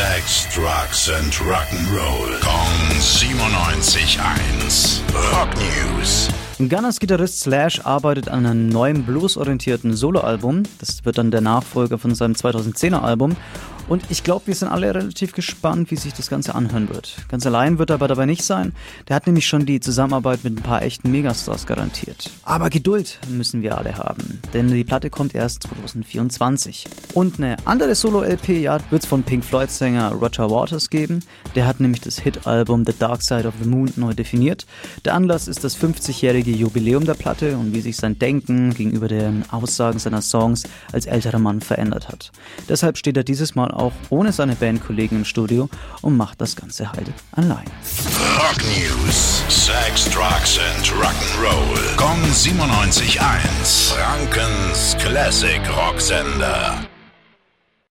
Sex, Drugs and Rock'n'Roll. Kong 97.1. Rock News. Gunners Gitarrist Slash arbeitet an einem neuen bluesorientierten Soloalbum. Das wird dann der Nachfolger von seinem 2010er Album. Und ich glaube, wir sind alle relativ gespannt, wie sich das Ganze anhören wird. Ganz allein wird er aber dabei nicht sein. Der hat nämlich schon die Zusammenarbeit mit ein paar echten Megastars garantiert. Aber Geduld müssen wir alle haben, denn die Platte kommt erst 2024. Und eine andere Solo-LP, ja, wird es von Pink Floyd-Sänger Roger Waters geben. Der hat nämlich das Hit-Album The Dark Side of the Moon neu definiert. Der Anlass ist das 50-jährige Jubiläum der Platte und wie sich sein Denken gegenüber den Aussagen seiner Songs als älterer Mann verändert hat. Deshalb steht er dieses Mal auch ohne seine Bandkollegen im Studio und macht das Ganze halt allein. Rock News. Sex, Drugs and Rock'n'Roll. Kong 97.1. Frankens Classic Rocksender.